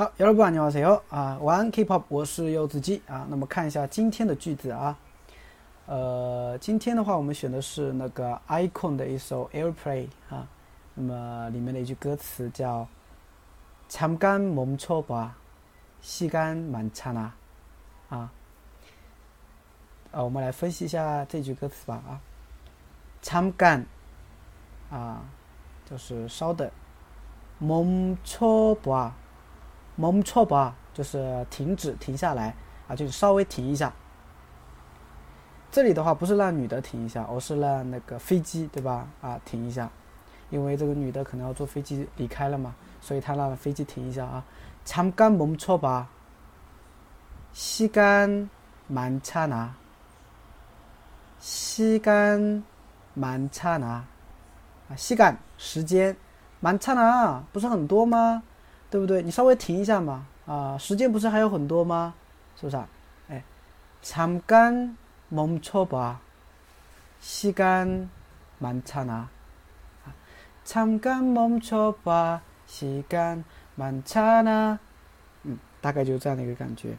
好，여러분안녕하세요啊，玩 K-pop，我是柚子鸡啊。那么看一下今天的句子啊，呃，今天的话我们选的是那个 Icon 的一首 Airplane 啊。那么里面的一句歌词叫잠깐멈춰봐시간많잖아啊。啊，我们来分析一下这句歌词吧啊。잠깐啊，就是稍等。멈춰 봐。 멈춰 봐， 就是停止、停下来啊，就是稍微停一下。这里的话不是让女的停一下，而是让那个飞机，对吧？啊，停一下，因为这个女的可能要坐飞机离开了嘛，所以他让飞机停一下啊。잠깐멈춰 봐， 시간많잖 아， 시간많잖 아， 啊，시간时间，많잖 아， 不是很多吗？ 对不对？你稍微停一下嘛，啊，时间不是还有很多吗？是不是啊？哎，잠깐멈춰 봐， 시간많잖 아， 잠깐멈춰봐시간많잖 아， 嗯，大概就这样的一个感觉。